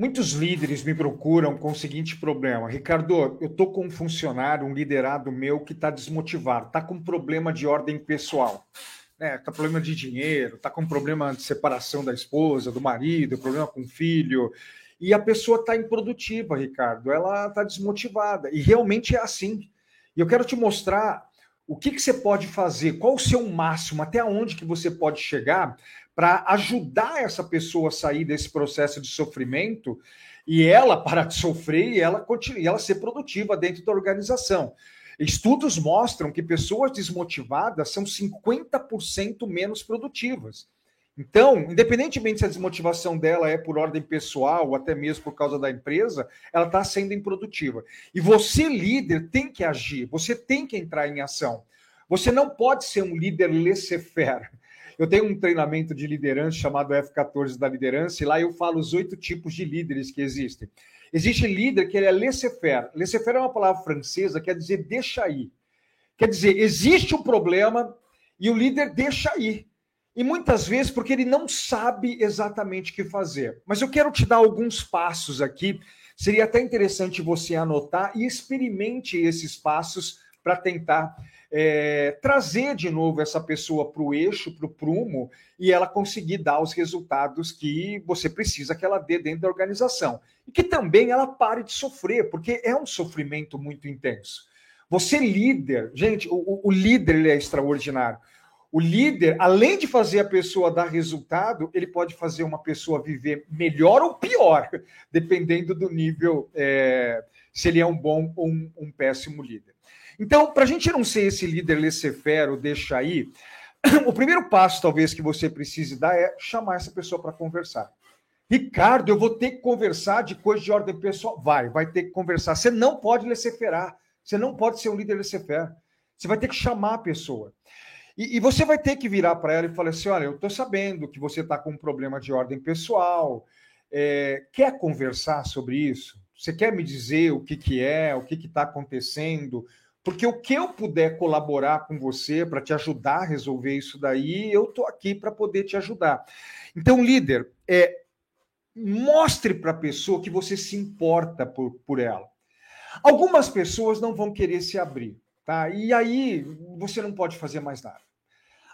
Muitos líderes me procuram com o seguinte problema: Ricardo, eu estou com um funcionário, um liderado meu que está desmotivado, está com problema de ordem pessoal, né? Com problema de dinheiro, está com problema de separação da esposa, do marido, problema com o filho, e a pessoa está improdutiva, Ricardo, ela está desmotivada, e realmente é assim. E eu quero te mostrar o que, que você pode fazer, qual o seu máximo, até onde que você pode chegar para ajudar essa pessoa a sair desse processo de sofrimento e ela parar de sofrer e ela, continue, ela ser produtiva dentro da organização. Estudos mostram que pessoas desmotivadas são 50% menos produtivas. Então, independentemente se a desmotivação dela é por ordem pessoal ou até mesmo por causa da empresa, ela está sendo improdutiva. E você, líder, tem que agir, você tem que entrar em ação. Você não pode ser um líder laissez-faire. Eu tenho um treinamento de liderança chamado F14 da liderança, e lá eu falo os oito tipos de líderes que existem. Existe líder que ele é laissez-faire. Laissez-faire é uma palavra francesa, quer dizer deixa ir. Quer dizer, existe um problema e o líder deixa ir. E muitas vezes porque ele não sabe exatamente o que fazer. Mas eu quero te dar alguns passos aqui. Seria até interessante você anotar e experimente esses passos para tentar é, trazer de novo essa pessoa para o eixo, para o prumo, e ela conseguir dar os resultados que você precisa que ela dê dentro da organização. E que também ela pare de sofrer, porque é um sofrimento muito intenso. Você líder, gente, o, o líder ele é extraordinário. O líder, além de fazer a pessoa dar resultado, ele pode fazer uma pessoa viver melhor ou pior, dependendo do nível, é, se ele é um bom ou um, um péssimo líder. Então, para a gente não ser esse líder laissez-faire ou deixa aí, o primeiro passo, talvez, que você precise dar é chamar essa pessoa para conversar. Ricardo, eu vou ter que conversar de coisa de ordem pessoal. Vai, vai ter que conversar. Você não pode laissez-faire. Você não pode ser um líder laissez-faire. Você vai ter que chamar a pessoa. E, e você vai ter que virar para ela e falar assim: olha, eu estou sabendo que você está com um problema de ordem pessoal. É, quer conversar sobre isso? Você quer me dizer o que, que é, o que está acontecendo? Porque o que eu puder colaborar com você para te ajudar a resolver isso daí, eu estou aqui para poder te ajudar. Então, líder, é, mostre para a pessoa que você se importa por, por ela. Algumas pessoas não vão querer se abrir, tá? E aí você não pode fazer mais nada.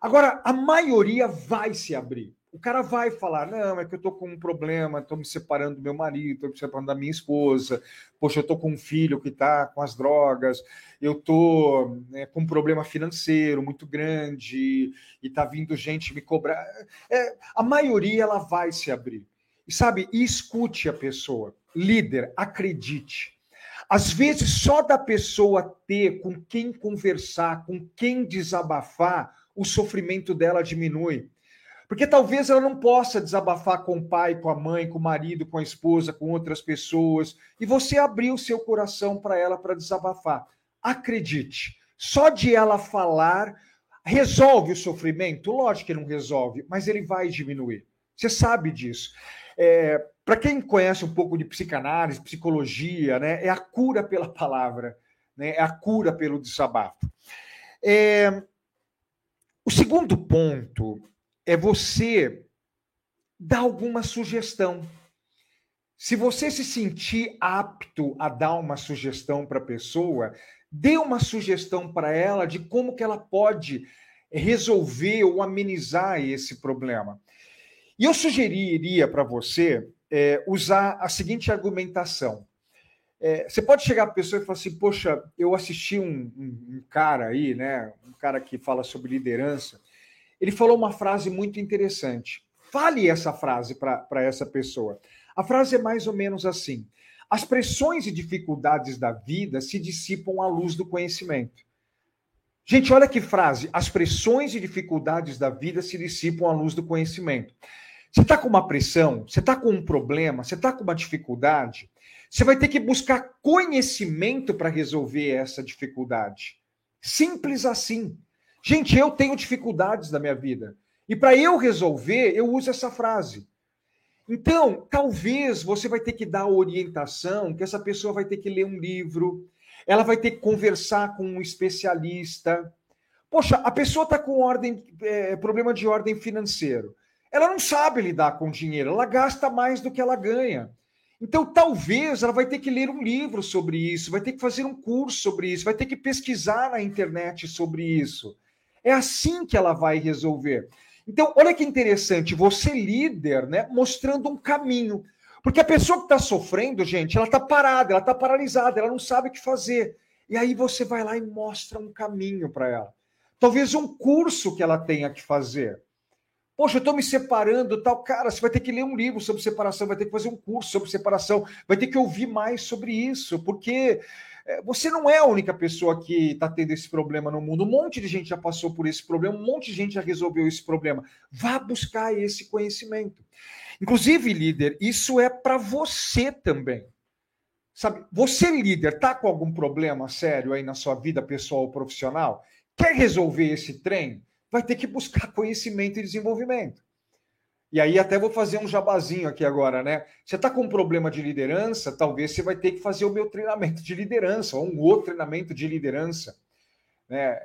Agora, a maioria vai se abrir. O cara vai falar: não, é que eu tô com um problema, estou me separando do meu marido, estou me separando da minha esposa, poxa, eu tô com um filho que está com as drogas, eu tô né, com um problema financeiro muito grande e está vindo gente me cobrar. É, a maioria ela vai se abrir. E sabe, e escute a pessoa. Líder, acredite. Às vezes, só da pessoa ter com quem conversar, com quem desabafar, o sofrimento dela diminui. Porque talvez ela não possa desabafar com o pai, com a mãe, com o marido, com a esposa, com outras pessoas, e você abrir o seu coração para ela para desabafar. Acredite, só de ela falar resolve o sofrimento? Lógico que não resolve, mas ele vai diminuir. Você sabe disso. É, para quem conhece um pouco de psicanálise, psicologia, né, é a cura pela palavra, né, é a cura pelo desabafo. É, o segundo ponto é você dar alguma sugestão. Se você se sentir apto a dar uma sugestão para a pessoa, dê uma sugestão para ela de como que ela pode resolver ou amenizar esse problema. E eu sugeriria para você é, usar a seguinte argumentação. É, você pode chegar a pessoa e falar assim: Poxa, eu assisti um, um, um cara aí, né? Um cara que fala sobre liderança ele falou uma frase muito interessante. Fale essa frase para essa pessoa. A frase é mais ou menos assim: as pressões e dificuldades da vida se dissipam à luz do conhecimento. Gente, olha que frase: as pressões e dificuldades da vida se dissipam à luz do conhecimento. Você está com uma pressão, você está com um problema, você está com uma dificuldade, você vai ter que buscar conhecimento para resolver essa dificuldade. Simples assim. Gente, eu tenho dificuldades na minha vida. E para eu resolver, eu uso essa frase. Então, talvez você vai ter que dar orientação, que essa pessoa vai ter que ler um livro, ela vai ter que conversar com um especialista. Poxa, a pessoa está com ordem, é, problema de ordem financeiro. Ela não sabe lidar com dinheiro, ela gasta mais do que ela ganha. Então, talvez ela vai ter que ler um livro sobre isso, vai ter que fazer um curso sobre isso, vai ter que pesquisar na internet sobre isso. É assim que ela vai resolver. Então, olha que interessante, você líder, né, mostrando um caminho. Porque a pessoa que está sofrendo, gente, ela está parada, ela está paralisada, ela não sabe o que fazer. E aí você vai lá e mostra um caminho para ela. Talvez um curso que ela tenha que fazer. Poxa, eu estou me separando, tal. Cara, você vai ter que ler um livro sobre separação, vai ter que fazer um curso sobre separação, vai ter que ouvir mais sobre isso, porque é, você não é a única pessoa que está tendo esse problema no mundo. Um monte de gente já passou por esse problema, um monte de gente já resolveu esse problema. Vá buscar esse conhecimento. Inclusive, líder, isso é para você também. Sabe, você líder tá com algum problema sério aí na sua vida pessoal ou profissional? Quer resolver esse trem? vai ter que buscar conhecimento e desenvolvimento. E aí até vou fazer um jabazinho aqui agora, né? Você está com um problema de liderança, talvez você vai ter que fazer o meu treinamento de liderança, ou um outro treinamento de liderança. Né?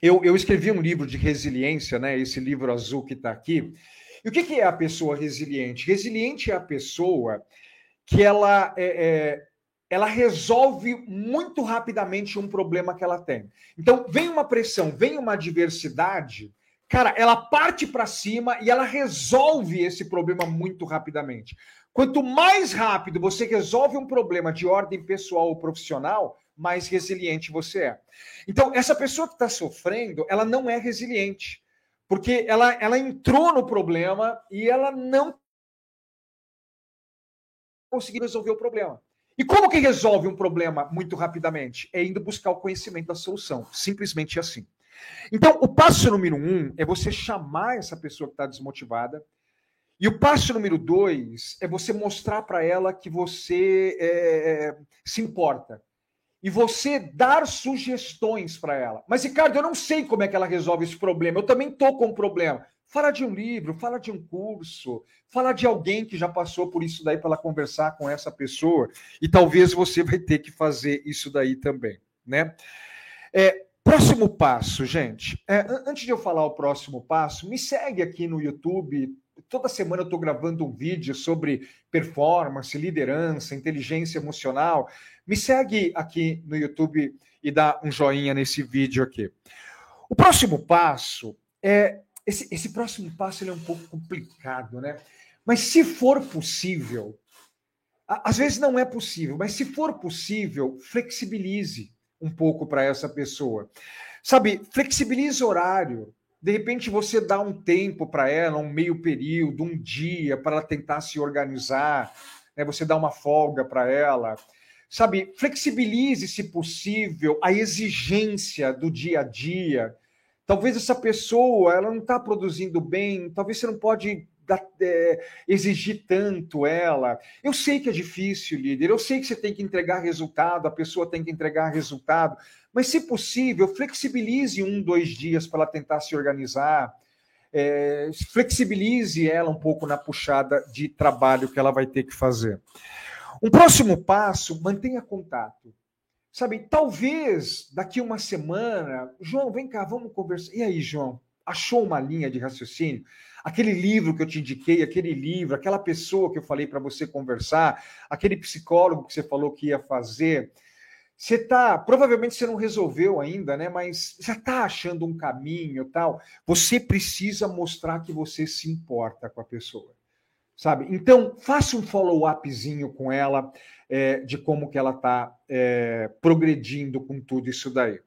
Eu, eu escrevi um livro de resiliência, né? Esse livro azul que está aqui. E o que, que, é a pessoa resiliente? Resiliente é a pessoa que ela é, é, ela resolve muito rapidamente um problema que ela tem. Então, vem uma pressão, vem uma adversidade, cara, ela parte para cima e ela resolve esse problema muito rapidamente. Quanto mais rápido você resolve um problema de ordem pessoal ou profissional, mais resiliente você é. Então, essa pessoa que está sofrendo, ela não é resiliente, porque ela, ela entrou no problema e ela não conseguiu resolver o problema. E como que resolve um problema muito rapidamente? É indo buscar o conhecimento da solução. Simplesmente assim. Então, o passo número um é você chamar essa pessoa que está desmotivada. E o passo número dois é você mostrar para ela que você é, se importa. E você dar sugestões para ela. Mas, Ricardo, eu não sei como é que ela resolve esse problema. Eu também estou com um problema. Fala de um livro, fala de um curso, fala de alguém que já passou por isso daí para ela conversar com essa pessoa. E talvez você vai ter que fazer isso daí também, né? É, próximo passo, gente. É, antes de eu falar o próximo passo, me segue aqui no YouTube. Toda semana eu estou gravando um vídeo sobre performance, liderança, inteligência emocional. Me segue aqui no YouTube e dá um joinha nesse vídeo aqui. O próximo passo é esse, esse próximo passo é um pouco complicado, né? Mas se for possível, às vezes não é possível, mas se for possível, flexibilize um pouco para essa pessoa. Sabe, flexibilize horário. De repente você dá um tempo para ela, um meio período, um dia, para ela tentar se organizar, né? você dá uma folga para ela. Sabe, flexibilize, se possível, a exigência do dia a dia Talvez essa pessoa ela não está produzindo bem, talvez você não pode exigir tanto ela. Eu sei que é difícil, líder, eu sei que você tem que entregar resultado, a pessoa tem que entregar resultado, mas se possível, flexibilize um, dois dias para ela tentar se organizar. É, flexibilize ela um pouco na puxada de trabalho que ela vai ter que fazer. Um próximo passo, mantenha contato. Sabe, talvez daqui uma semana, João, vem cá, vamos conversar. E aí, João, achou uma linha de raciocínio? Aquele livro que eu te indiquei, aquele livro, aquela pessoa que eu falei para você conversar, aquele psicólogo que você falou que ia fazer. Você tá, provavelmente você não resolveu ainda, né? Mas já está achando um caminho, tal. Você precisa mostrar que você se importa com a pessoa sabe? Então, faça um follow-upzinho com ela é, de como que ela está é, progredindo com tudo isso daí.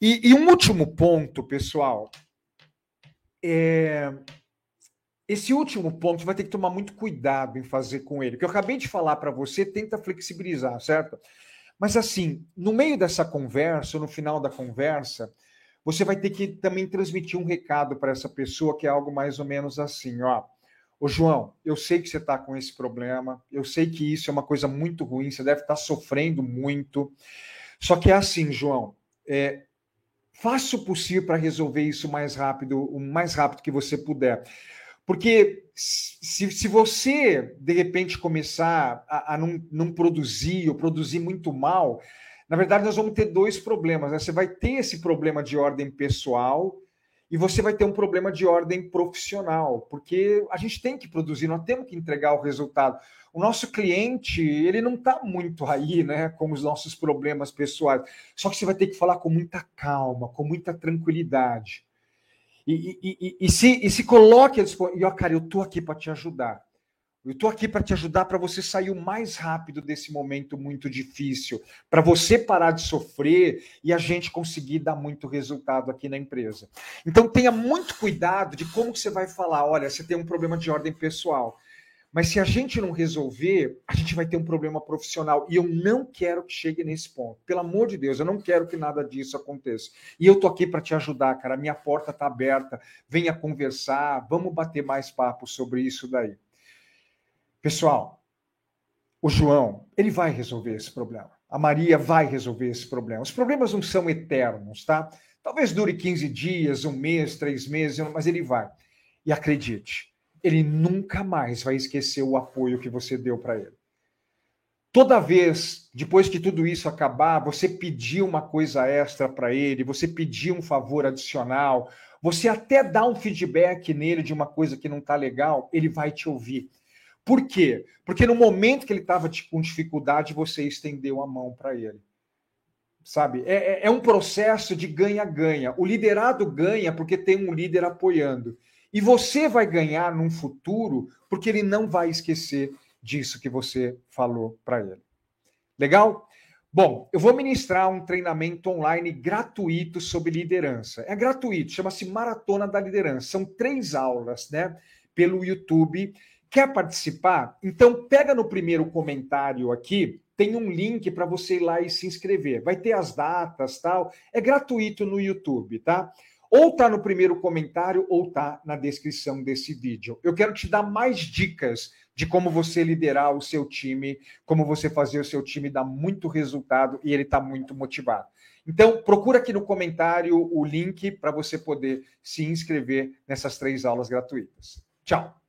E, e um último ponto, pessoal, é, esse último ponto vai ter que tomar muito cuidado em fazer com ele, que eu acabei de falar para você, tenta flexibilizar, certo? Mas assim, no meio dessa conversa, no final da conversa, você vai ter que também transmitir um recado para essa pessoa que é algo mais ou menos assim, ó. Ô, João, eu sei que você está com esse problema, eu sei que isso é uma coisa muito ruim, você deve estar tá sofrendo muito. Só que é assim, João, é, faça o possível para resolver isso mais rápido, o mais rápido que você puder. Porque se, se você, de repente, começar a, a não, não produzir ou produzir muito mal, na verdade, nós vamos ter dois problemas. Né? Você vai ter esse problema de ordem pessoal e você vai ter um problema de ordem profissional, porque a gente tem que produzir, nós temos que entregar o resultado. O nosso cliente, ele não está muito aí, né, com os nossos problemas pessoais. Só que você vai ter que falar com muita calma, com muita tranquilidade. E, e, e, e se, e se coloque a disposição. E, ó, cara, eu estou aqui para te ajudar. Eu estou aqui para te ajudar para você sair o mais rápido desse momento muito difícil, para você parar de sofrer e a gente conseguir dar muito resultado aqui na empresa. Então tenha muito cuidado de como você vai falar. Olha, você tem um problema de ordem pessoal, mas se a gente não resolver, a gente vai ter um problema profissional e eu não quero que chegue nesse ponto. Pelo amor de Deus, eu não quero que nada disso aconteça. E eu tô aqui para te ajudar, cara. Minha porta está aberta. Venha conversar, vamos bater mais papo sobre isso daí. Pessoal, o João, ele vai resolver esse problema. A Maria vai resolver esse problema. Os problemas não são eternos, tá? Talvez dure 15 dias, um mês, três meses, mas ele vai. E acredite, ele nunca mais vai esquecer o apoio que você deu para ele. Toda vez, depois que tudo isso acabar, você pedir uma coisa extra para ele, você pedir um favor adicional, você até dá um feedback nele de uma coisa que não está legal, ele vai te ouvir. Por quê? Porque no momento que ele estava com dificuldade, você estendeu a mão para ele. Sabe? É, é, é um processo de ganha-ganha. O liderado ganha porque tem um líder apoiando. E você vai ganhar num futuro porque ele não vai esquecer disso que você falou para ele. Legal? Bom, eu vou ministrar um treinamento online gratuito sobre liderança. É gratuito, chama-se Maratona da Liderança. São três aulas, né? Pelo YouTube. Quer participar? Então pega no primeiro comentário aqui, tem um link para você ir lá e se inscrever. Vai ter as datas, tal. É gratuito no YouTube, tá? Ou tá no primeiro comentário ou tá na descrição desse vídeo. Eu quero te dar mais dicas de como você liderar o seu time, como você fazer o seu time dar muito resultado e ele tá muito motivado. Então, procura aqui no comentário o link para você poder se inscrever nessas três aulas gratuitas. Tchau.